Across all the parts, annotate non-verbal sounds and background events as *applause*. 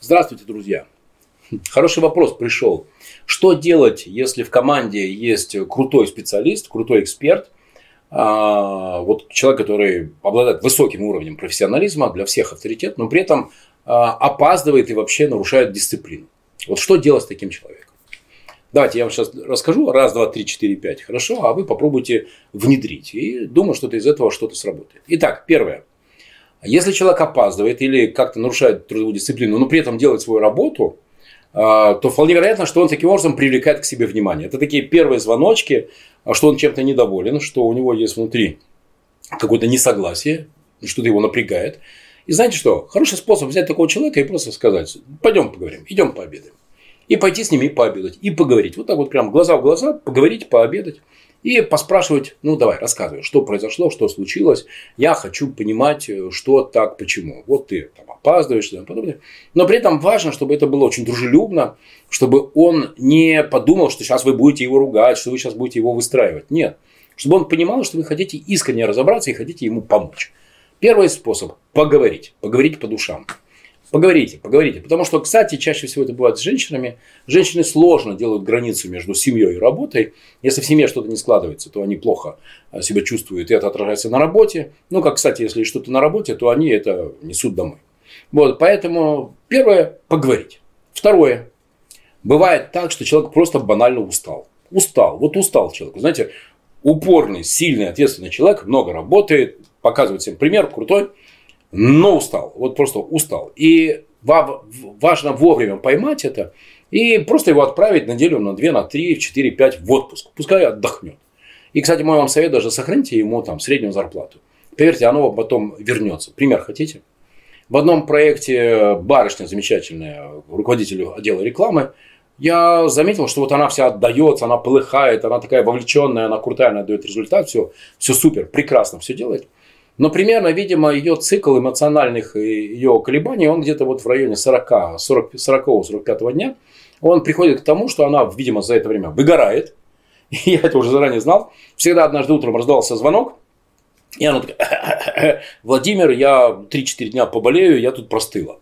Здравствуйте, друзья. Хороший вопрос пришел. Что делать, если в команде есть крутой специалист, крутой эксперт, а, вот человек, который обладает высоким уровнем профессионализма, для всех авторитет, но при этом а, опаздывает и вообще нарушает дисциплину. Вот что делать с таким человеком? Давайте я вам сейчас расскажу. Раз, два, три, четыре, пять. Хорошо, а вы попробуйте внедрить. И думаю, что-то из этого что-то сработает. Итак, первое. Если человек опаздывает или как-то нарушает трудовую дисциплину, но при этом делает свою работу, а, то вполне вероятно, что он таким образом привлекает к себе внимание. Это такие первые звоночки, а, что он чем-то недоволен, что у него есть внутри какое-то несогласие, что-то его напрягает. И знаете что? Хороший способ взять такого человека и просто сказать, пойдем поговорим, идем пообедаем. И пойти с ними пообедать, и поговорить. Вот так вот прям глаза в глаза, поговорить, пообедать. И поспрашивать, ну давай, рассказывай, что произошло, что случилось. Я хочу понимать, э, что так, почему. Вот ты там опаздываешь и тому подобное. Но при этом важно, чтобы это было очень дружелюбно, чтобы он не подумал, что сейчас вы будете его ругать, что вы сейчас будете его выстраивать. Нет. Чтобы он понимал, что вы хотите искренне разобраться и хотите ему помочь. Первый способ – поговорить. Поговорить по душам. Поговорите, поговорите. Потому что, кстати, чаще всего это бывает с женщинами. Женщины сложно делают границу между семьей и работой. Если в семье что-то не складывается, то они плохо э, себя чувствуют, и это отражается на работе. Ну, как, кстати, если что-то на работе, то они это несут домой. Вот, поэтому первое – поговорить. Второе. Бывает так, что человек просто банально устал. Устал. Вот устал человек. Знаете, упорный, сильный, ответственный человек, много работает, показывает всем пример, крутой – но устал. Вот просто устал. И важно вовремя поймать это и просто его отправить на неделю, на 2, на 3, 4, 5 в отпуск. Пускай отдохнет. И, кстати, мой вам совет даже сохраните ему там среднюю зарплату. Поверьте, оно потом вернется. Пример хотите? В одном проекте барышня замечательная, руководитель отдела рекламы, я заметил, что вот она вся отдается, она полыхает, она такая вовлеченная, она крутая, она дает результат, все, все супер, прекрасно все делает. Но примерно, видимо, ее цикл эмоциональных ее колебаний, он где-то вот в районе 40, 40, 40-45 дня, он приходит к тому, что она, видимо, за это время выгорает. *laughs* Я это уже заранее знал. Всегда однажды утром раздался звонок, и она такая, Владимир, я 3-4 дня поболею, я тут простыла.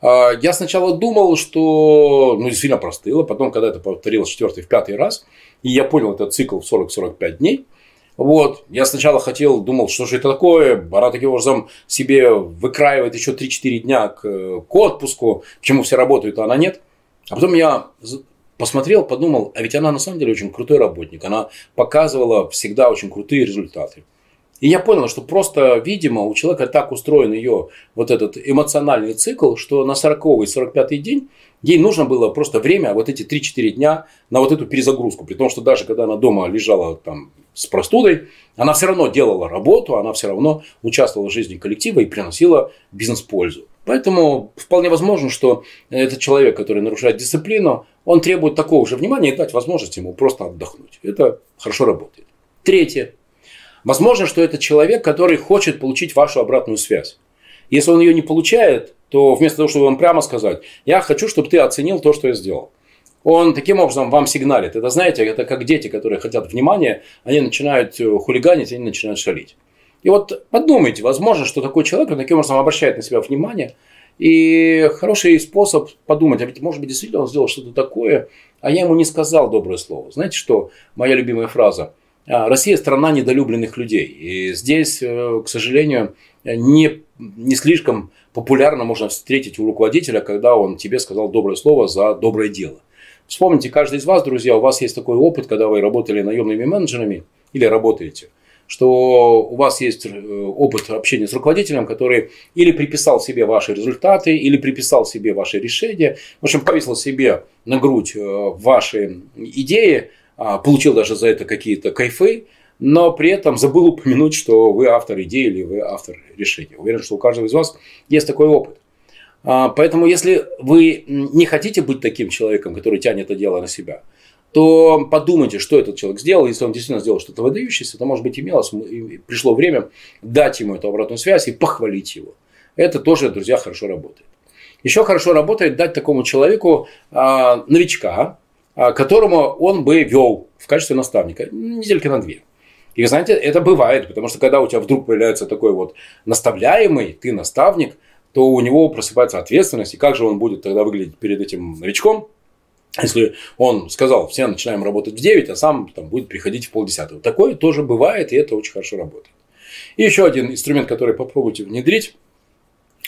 А, я сначала думал, что ну, действительно простыла, потом, когда это повторилось четвертый, в пятый раз, и я понял этот цикл в 40-45 дней, вот. Я сначала хотел, думал, что же это такое. Она таким образом себе выкраивает еще 3-4 дня к, к отпуску. Почему все работают, а она нет. А потом я посмотрел, подумал, а ведь она на самом деле очень крутой работник. Она показывала всегда очень крутые результаты. И я понял, что просто, видимо, у человека так устроен ее вот этот эмоциональный цикл, что на 40 и 45 день ей нужно было просто время, вот эти 3-4 дня на вот эту перезагрузку. При том, что даже когда она дома лежала там с простудой, она все равно делала работу, она все равно участвовала в жизни коллектива и приносила бизнес-пользу. Поэтому вполне возможно, что этот человек, который нарушает дисциплину, он требует такого же внимания и дать возможность ему просто отдохнуть. Это хорошо работает. Третье. Возможно, что это человек, который хочет получить вашу обратную связь. Если он ее не получает, то вместо того, чтобы вам прямо сказать, я хочу, чтобы ты оценил то, что я сделал. Он таким образом вам сигналит. Это, знаете, это как дети, которые хотят внимания, они начинают э, хулиганить, они начинают шалить. И вот подумайте, возможно, что такой человек он таким образом обращает на себя внимание. И хороший способ подумать, а ведь, может быть, действительно он сделал что-то такое, а я ему не сказал доброе слово. Знаете, что моя любимая фраза – Россия страна недолюбленных людей. И здесь, э, к сожалению, не, не слишком популярно можно встретить у руководителя, когда он тебе сказал доброе слово за доброе дело. Вспомните, каждый из вас, друзья, у вас есть такой опыт, когда вы работали наемными менеджерами или работаете, что у вас есть э, опыт общения с руководителем, который или приписал себе ваши результаты, или приписал себе ваши решения, в общем, повесил себе на грудь э, ваши идеи, а, получил даже за это какие-то кайфы, но при этом забыл упомянуть, что вы автор идеи или вы автор решения. Уверен, что у каждого из вас есть такой опыт. А, поэтому, если вы не хотите быть таким человеком, который тянет это дело на себя, то подумайте, что этот человек сделал. Если он действительно сделал что-то выдающееся, то, может быть, имелось, пришло время дать ему эту обратную связь и похвалить его. Это тоже, друзья, хорошо работает. Еще хорошо работает дать такому человеку а, новичка, а, которому он бы вел в качестве наставника недельки на две. И, знаете, это бывает, потому что когда у тебя вдруг появляется такой вот наставляемый, ты наставник, то у него просыпается ответственность, и как же он будет тогда выглядеть перед этим новичком, если он сказал, все начинаем работать в 9, а сам там, будет приходить в полдесятого. Такое тоже бывает, и это очень хорошо работает. И еще один инструмент, который попробуйте внедрить.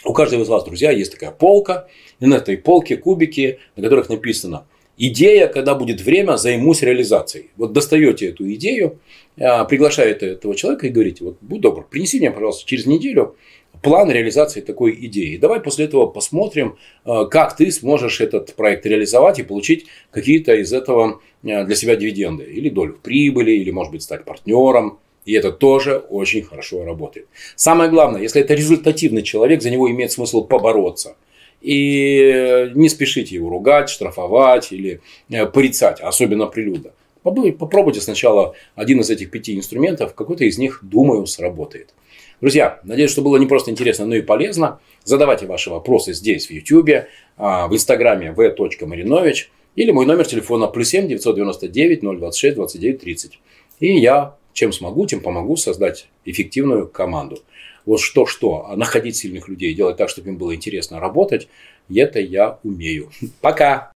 У каждого из вас, друзья, есть такая полка, и на этой полке кубики, на которых написано «Идея, когда будет время, займусь реализацией». Вот достаете эту идею, а, приглашаете этого человека и говорите, вот будь добр, принеси мне, пожалуйста, через неделю план реализации такой идеи. Давай после этого посмотрим, а, как ты сможешь этот проект реализовать и получить какие-то из этого а, для себя дивиденды. Или долю в прибыли, или, может быть, стать партнером. И это тоже очень хорошо работает. Самое главное, если это результативный человек, за него имеет смысл побороться. И не спешите его ругать, штрафовать или э, порицать, особенно прилюдно. Попробуйте сначала один из этих пяти инструментов, какой-то из них, думаю, сработает. Друзья, надеюсь, что было не просто интересно, но и полезно. Задавайте ваши вопросы здесь, в YouTube, а, в Инстаграме v.marinovich или мой номер телефона плюс 7 999 026 29 30. И я чем смогу, тем помогу создать эффективную команду. Вот что-что, а находить сильных людей, делать так, чтобы им было интересно работать, это я умею. Пока!